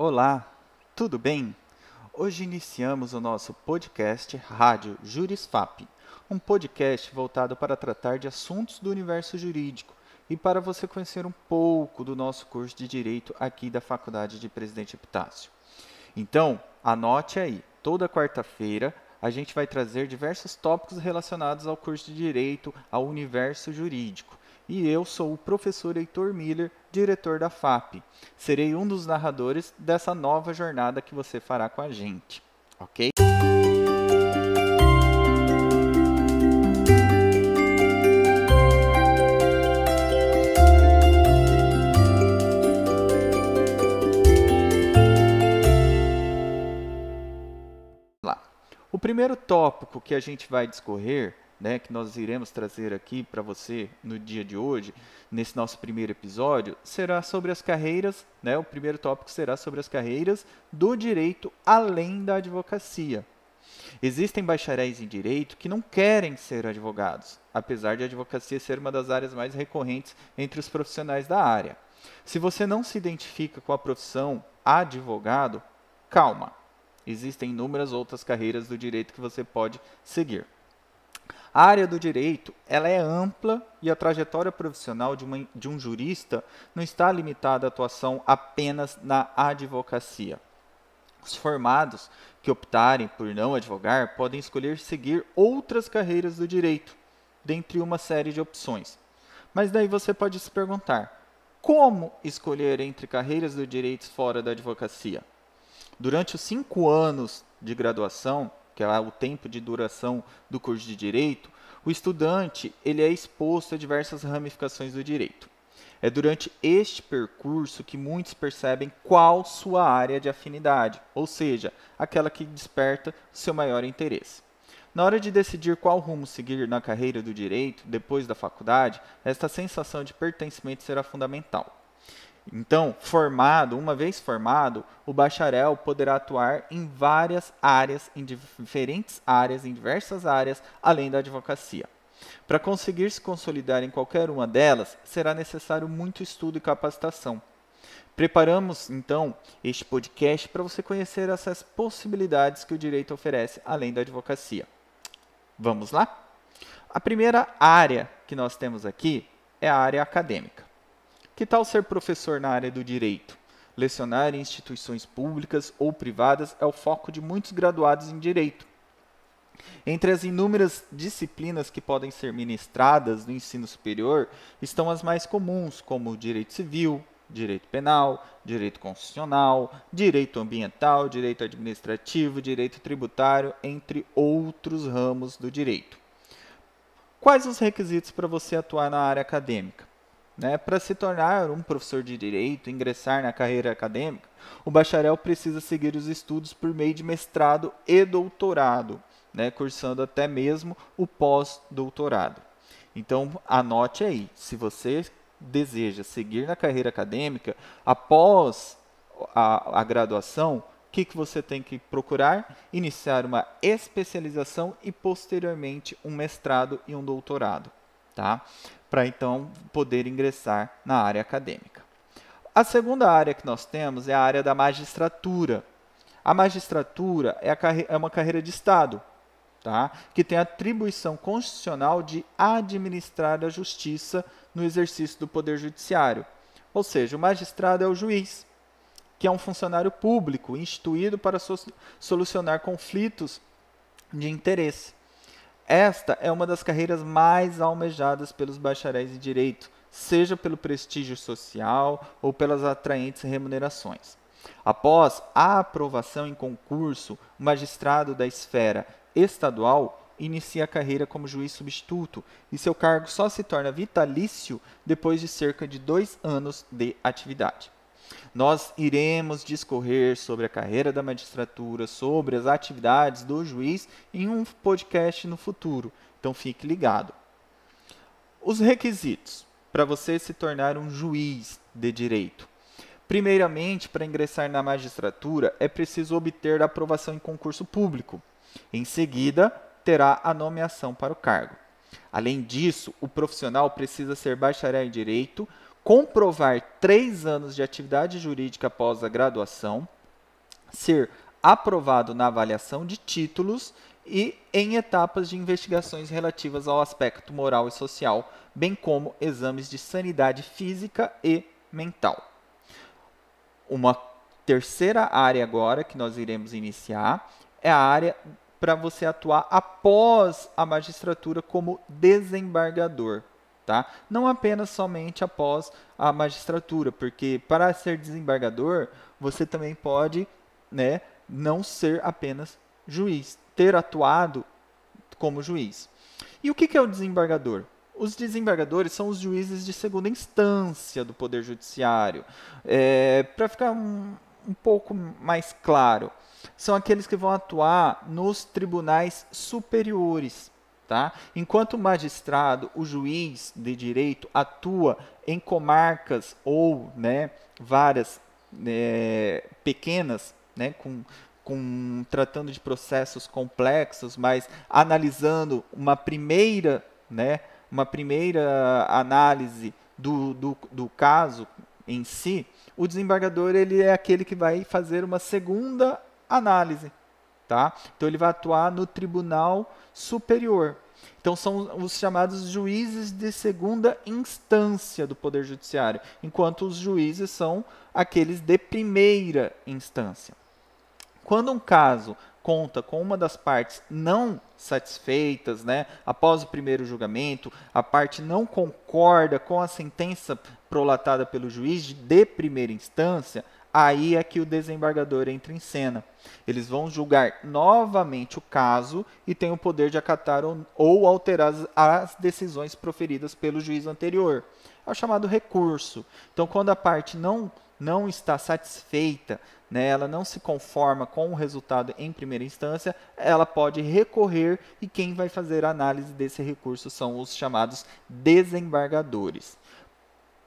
Olá, tudo bem? Hoje iniciamos o nosso podcast Rádio Jurisfap, um podcast voltado para tratar de assuntos do universo jurídico e para você conhecer um pouco do nosso curso de Direito aqui da Faculdade de Presidente Epitácio. Então, anote aí, toda quarta-feira a gente vai trazer diversos tópicos relacionados ao curso de Direito, ao universo jurídico e eu sou o professor Heitor Miller, diretor da FAP. Serei um dos narradores dessa nova jornada que você fará com a gente, ok? O primeiro tópico que a gente vai discorrer né, que nós iremos trazer aqui para você no dia de hoje, nesse nosso primeiro episódio, será sobre as carreiras, né, o primeiro tópico será sobre as carreiras do direito além da advocacia. Existem bacharéis em direito que não querem ser advogados, apesar de a advocacia ser uma das áreas mais recorrentes entre os profissionais da área. Se você não se identifica com a profissão advogado, calma. Existem inúmeras outras carreiras do direito que você pode seguir. A área do direito ela é ampla e a trajetória profissional de, uma, de um jurista não está limitada à atuação apenas na advocacia. Os formados que optarem por não advogar podem escolher seguir outras carreiras do direito, dentre uma série de opções. Mas daí você pode se perguntar: como escolher entre carreiras do direito fora da advocacia? Durante os cinco anos de graduação, que é o tempo de duração do curso de direito, o estudante ele é exposto a diversas ramificações do direito. É durante este percurso que muitos percebem qual sua área de afinidade, ou seja, aquela que desperta seu maior interesse. Na hora de decidir qual rumo seguir na carreira do direito depois da faculdade, esta sensação de pertencimento será fundamental. Então, formado, uma vez formado, o bacharel poderá atuar em várias áreas, em diferentes áreas, em diversas áreas, além da advocacia. Para conseguir se consolidar em qualquer uma delas, será necessário muito estudo e capacitação. Preparamos, então, este podcast para você conhecer essas possibilidades que o direito oferece além da advocacia. Vamos lá? A primeira área que nós temos aqui é a área acadêmica. Que tal ser professor na área do direito? Lecionar em instituições públicas ou privadas é o foco de muitos graduados em direito. Entre as inúmeras disciplinas que podem ser ministradas no ensino superior estão as mais comuns, como direito civil, direito penal, direito constitucional, direito ambiental, direito administrativo, direito tributário, entre outros ramos do direito. Quais os requisitos para você atuar na área acadêmica? Né? Para se tornar um professor de direito, ingressar na carreira acadêmica, o bacharel precisa seguir os estudos por meio de mestrado e doutorado, né? cursando até mesmo o pós-doutorado. Então, anote aí, se você deseja seguir na carreira acadêmica, após a, a graduação, o que, que você tem que procurar? Iniciar uma especialização e, posteriormente, um mestrado e um doutorado. Tá? Para então poder ingressar na área acadêmica. A segunda área que nós temos é a área da magistratura. A magistratura é, a é uma carreira de Estado, tá? que tem a atribuição constitucional de administrar a justiça no exercício do Poder Judiciário. Ou seja, o magistrado é o juiz, que é um funcionário público instituído para so solucionar conflitos de interesse. Esta é uma das carreiras mais almejadas pelos bacharéis em direito, seja pelo prestígio social ou pelas atraentes remunerações. Após a aprovação em concurso, o magistrado da esfera estadual inicia a carreira como juiz substituto e seu cargo só se torna vitalício depois de cerca de dois anos de atividade. Nós iremos discorrer sobre a carreira da magistratura, sobre as atividades do juiz em um podcast no futuro. Então fique ligado. Os requisitos para você se tornar um juiz de direito. Primeiramente, para ingressar na magistratura, é preciso obter aprovação em concurso público. Em seguida, terá a nomeação para o cargo. Além disso, o profissional precisa ser bacharel em direito comprovar três anos de atividade jurídica após a graduação, ser aprovado na avaliação de títulos e em etapas de investigações relativas ao aspecto moral e social, bem como exames de sanidade física e mental. Uma terceira área agora que nós iremos iniciar é a área para você atuar após a magistratura como desembargador. Tá? Não apenas somente após a magistratura, porque para ser desembargador, você também pode né, não ser apenas juiz, ter atuado como juiz. E o que é o desembargador? Os desembargadores são os juízes de segunda instância do Poder Judiciário. É, Para ficar um, um pouco mais claro, são aqueles que vão atuar nos tribunais superiores. Tá? Enquanto o magistrado, o juiz de direito, atua em comarcas ou né, várias é, pequenas, né, com, com, tratando de processos complexos, mas analisando uma primeira, né, uma primeira análise do, do, do caso em si, o desembargador ele é aquele que vai fazer uma segunda análise, tá? Então ele vai atuar no tribunal superior. Então são os chamados juízes de segunda instância do Poder Judiciário, enquanto os juízes são aqueles de primeira instância. Quando um caso conta com uma das partes não satisfeitas, né, após o primeiro julgamento, a parte não concorda com a sentença prolatada pelo juiz de primeira instância, aí é que o desembargador entra em cena. Eles vão julgar novamente o caso e têm o poder de acatar ou alterar as decisões proferidas pelo juiz anterior. É o chamado recurso. Então, quando a parte não, não está satisfeita né, ela não se conforma com o resultado em primeira instância, ela pode recorrer e quem vai fazer a análise desse recurso são os chamados desembargadores.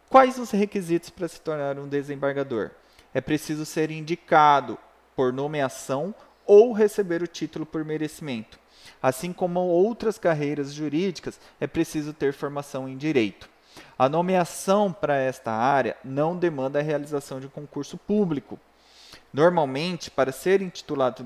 Quais os requisitos para se tornar um desembargador? É preciso ser indicado por nomeação ou receber o título por merecimento. Assim como outras carreiras jurídicas, é preciso ter formação em direito. A nomeação para esta área não demanda a realização de concurso público, Normalmente, para ser intitulado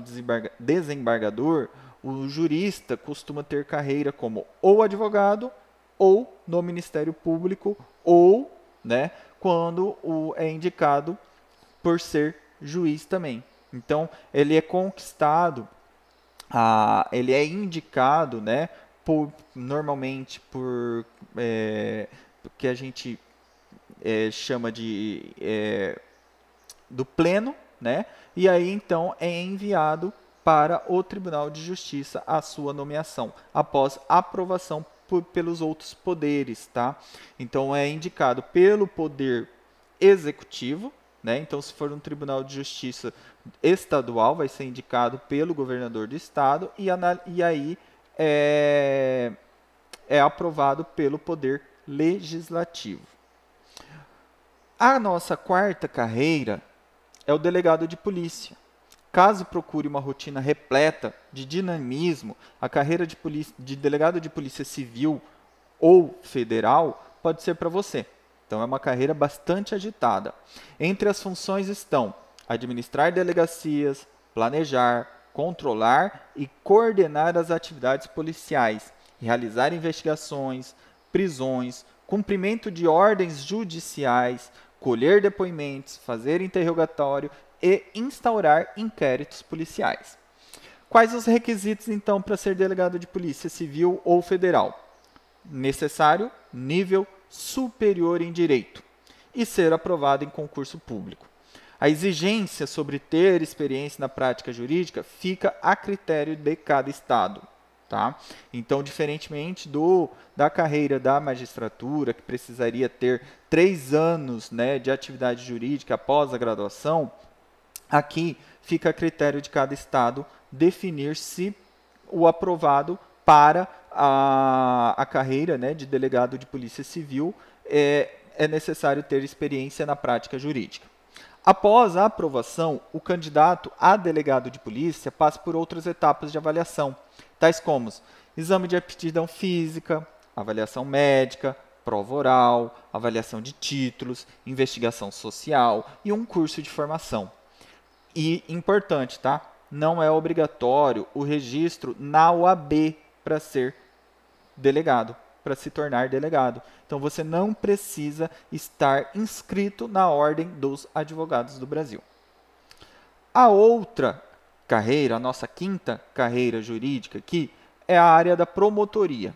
desembargador, o jurista costuma ter carreira como ou advogado ou no Ministério Público ou, né, quando o é indicado por ser juiz também. Então, ele é conquistado, ah, ele é indicado, né, por, normalmente por é, que a gente é, chama de é, do pleno né? E aí então é enviado para o Tribunal de Justiça a sua nomeação, após aprovação por, pelos outros poderes, tá? Então é indicado pelo poder executivo, né? Então se for um Tribunal de Justiça estadual, vai ser indicado pelo governador do estado e, e aí é, é aprovado pelo poder legislativo. A nossa quarta carreira é o delegado de polícia. Caso procure uma rotina repleta de dinamismo, a carreira de, polícia, de delegado de polícia civil ou federal pode ser para você. Então, é uma carreira bastante agitada. Entre as funções estão administrar delegacias, planejar, controlar e coordenar as atividades policiais, realizar investigações, prisões, cumprimento de ordens judiciais, colher depoimentos, fazer interrogatório e instaurar inquéritos policiais. Quais os requisitos, então, para ser delegado de polícia civil ou federal? Necessário nível superior em direito e ser aprovado em concurso público. A exigência sobre ter experiência na prática jurídica fica a critério de cada estado. Tá? Então, diferentemente do da carreira da magistratura, que precisaria ter três anos né, de atividade jurídica após a graduação, aqui fica a critério de cada estado definir se o aprovado para a, a carreira né, de delegado de polícia civil é, é necessário ter experiência na prática jurídica. Após a aprovação, o candidato a delegado de polícia passa por outras etapas de avaliação, tais como exame de aptidão física, avaliação médica, prova oral, avaliação de títulos, investigação social e um curso de formação. E importante, tá? Não é obrigatório o registro na OAB para ser delegado, para se tornar delegado. Então você não precisa estar inscrito na Ordem dos Advogados do Brasil. A outra carreira, a nossa quinta carreira jurídica aqui, é a área da promotoria.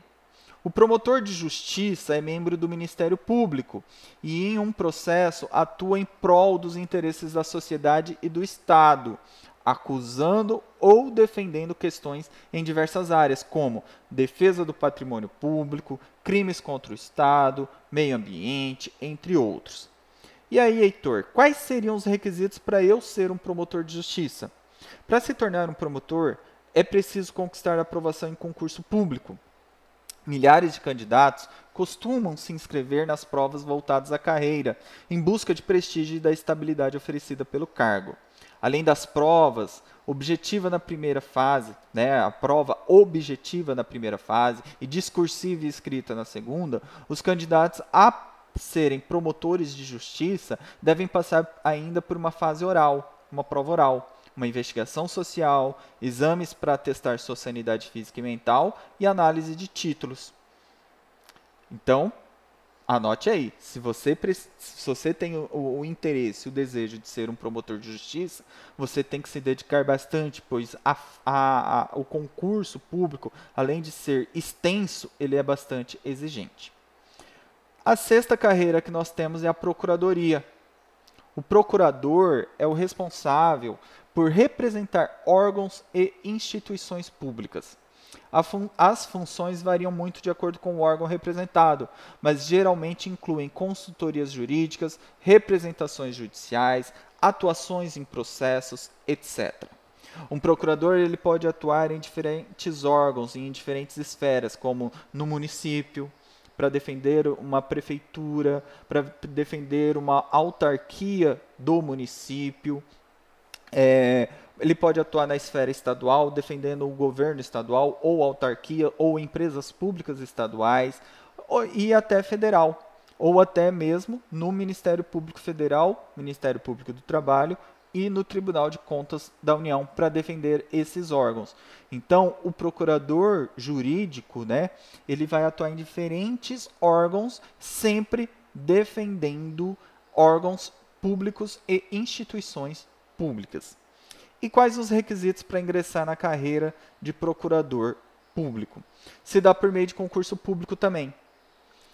O promotor de justiça é membro do Ministério Público e, em um processo, atua em prol dos interesses da sociedade e do Estado, acusando ou defendendo questões em diversas áreas, como defesa do patrimônio público, crimes contra o Estado, meio ambiente, entre outros. E aí, Heitor, quais seriam os requisitos para eu ser um promotor de justiça? Para se tornar um promotor, é preciso conquistar a aprovação em concurso público. Milhares de candidatos costumam se inscrever nas provas voltadas à carreira, em busca de prestígio e da estabilidade oferecida pelo cargo. Além das provas objetiva na primeira fase, né, a prova objetiva na primeira fase e discursiva e escrita na segunda, os candidatos a serem promotores de justiça devem passar ainda por uma fase oral, uma prova oral uma investigação social, exames para testar sua sanidade física e mental e análise de títulos. Então, anote aí, se você, se você tem o, o, interesse, o desejo de ser um promotor de justiça, você tem que se dedicar bastante, pois a, a, a, o concurso público, além de ser extenso, ele é bastante exigente. A sexta carreira que nós temos é a procuradoria. O procurador é o responsável por representar órgãos e instituições públicas. Fun as funções variam muito de acordo com o órgão representado, mas geralmente incluem consultorias jurídicas, representações judiciais, atuações em processos, etc. Um procurador ele pode atuar em diferentes órgãos e em diferentes esferas, como no município, para defender uma prefeitura, para defender uma autarquia do município, é, ele pode atuar na esfera estadual, defendendo o governo estadual, ou autarquia, ou empresas públicas estaduais, ou, e até federal, ou até mesmo no Ministério Público Federal, Ministério Público do Trabalho e no Tribunal de Contas da União para defender esses órgãos. Então, o procurador jurídico, né, ele vai atuar em diferentes órgãos, sempre defendendo órgãos públicos e instituições públicas. E quais os requisitos para ingressar na carreira de procurador público? Se dá por meio de concurso público também.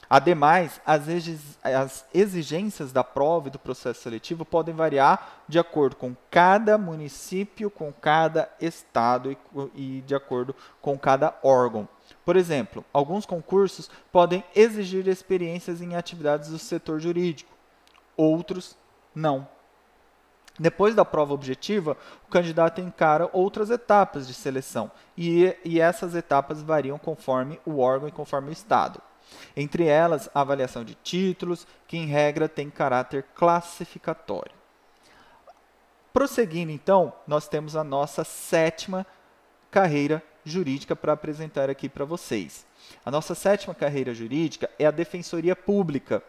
Ademais, as exigências da prova e do processo seletivo podem variar de acordo com cada município, com cada estado e, de acordo com cada órgão. Por exemplo, alguns concursos podem exigir experiências em atividades do setor jurídico, outros não. Depois da prova objetiva, o candidato encara outras etapas de seleção, e, e, essas etapas variam conforme o órgão e conforme o Estado. Entre elas, a avaliação de títulos, que em regra tem caráter classificatório. Prosseguindo, então, nós temos a nossa sétima carreira jurídica para apresentar aqui para vocês. A nossa sétima carreira jurídica é a Defensoria Pública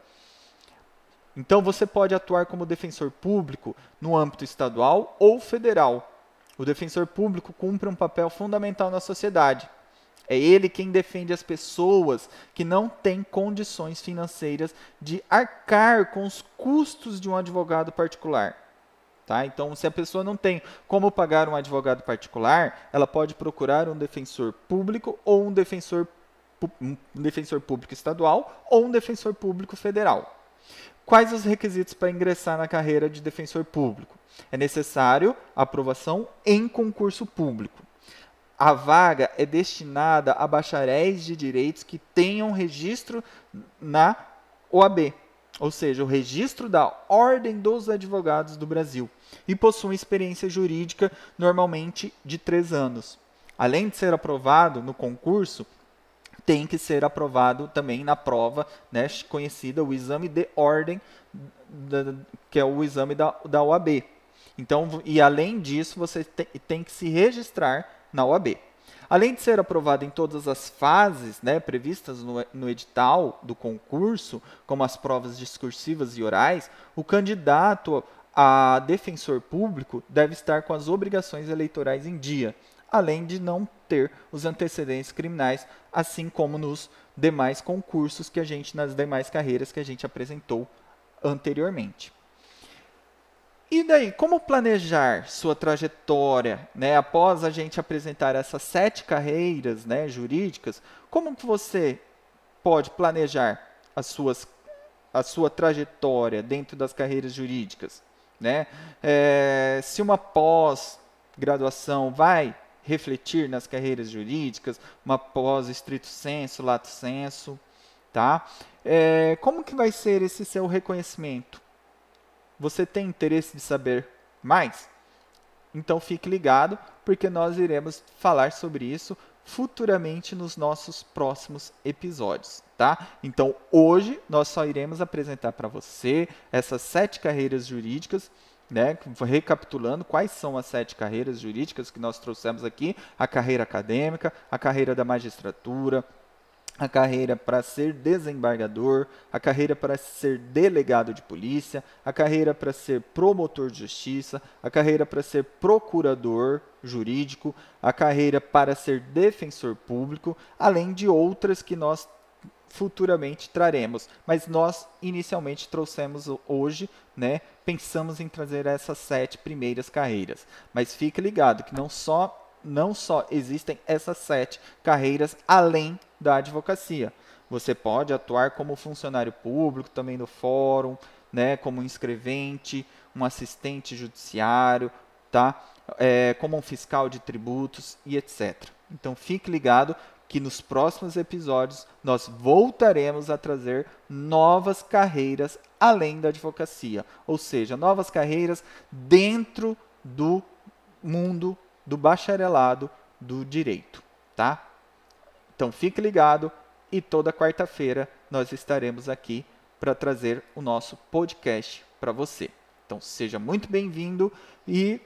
então você pode atuar como defensor público no âmbito estadual ou federal. O defensor público cumpre um papel fundamental na sociedade. É ele quem defende as pessoas que não têm condições financeiras de arcar com os custos de um advogado particular. Tá? Então, se a pessoa não tem como pagar um advogado particular, ela pode procurar um defensor público ou um defensor, um defensor público estadual ou um defensor público federal. Quais os requisitos para ingressar na carreira de defensor público? É necessário aprovação em concurso público. A vaga é destinada a bacharéis de direitos que tenham registro na OAB, ou seja, o registro da Ordem dos Advogados do Brasil, e possuem experiência jurídica normalmente de três anos. Além de ser aprovado no concurso, tem que ser aprovado também na prova né, conhecida, o exame de ordem, da, que é o exame da, da OAB. Então, e além disso, você tem, tem que se registrar na OAB. Além de ser aprovado em todas as fases né, previstas no, no, edital do concurso, como as provas discursivas e orais, o candidato a defensor público deve estar com as obrigações eleitorais em dia, além de não ter os antecedentes criminais, assim como nos demais concursos que a gente, nas demais carreiras que a gente apresentou anteriormente. E daí, como planejar sua trajetória, né, após a gente apresentar essas sete carreiras, né, jurídicas? Como que você pode planejar as suas, a sua trajetória dentro das carreiras jurídicas, né? É, se uma pós-graduação vai refletir nas carreiras jurídicas, uma pós estrito senso, lato senso, tá? É, como que vai ser esse seu reconhecimento? Você tem interesse de saber mais? Então fique ligado, porque nós iremos falar sobre isso futuramente nos nossos próximos episódios, tá? Então hoje nós só iremos apresentar para você essas sete carreiras jurídicas, né? Recapitulando quais são as sete carreiras jurídicas que nós trouxemos aqui: a carreira acadêmica, a carreira da magistratura, a carreira para ser desembargador, a carreira para ser delegado de polícia, a carreira para ser promotor de justiça, a carreira para ser procurador jurídico, a carreira para ser defensor público, além de outras que nós futuramente traremos. Mas nós inicialmente trouxemos hoje, né? Pensamos em trazer essas sete primeiras carreiras. Mas fique ligado que não só não só existem essas sete carreiras além da advocacia. Você pode atuar como funcionário público, também no fórum, né, como inscrevente, um assistente judiciário, tá? É, como um fiscal de tributos e etc. Então fique ligado que nos próximos episódios nós voltaremos a trazer novas carreiras além da advocacia, ou seja, novas carreiras dentro do mundo do bacharelado do direito, tá? Então fique ligado e toda quarta-feira nós estaremos aqui para trazer o nosso podcast para você. Então seja muito bem-vindo e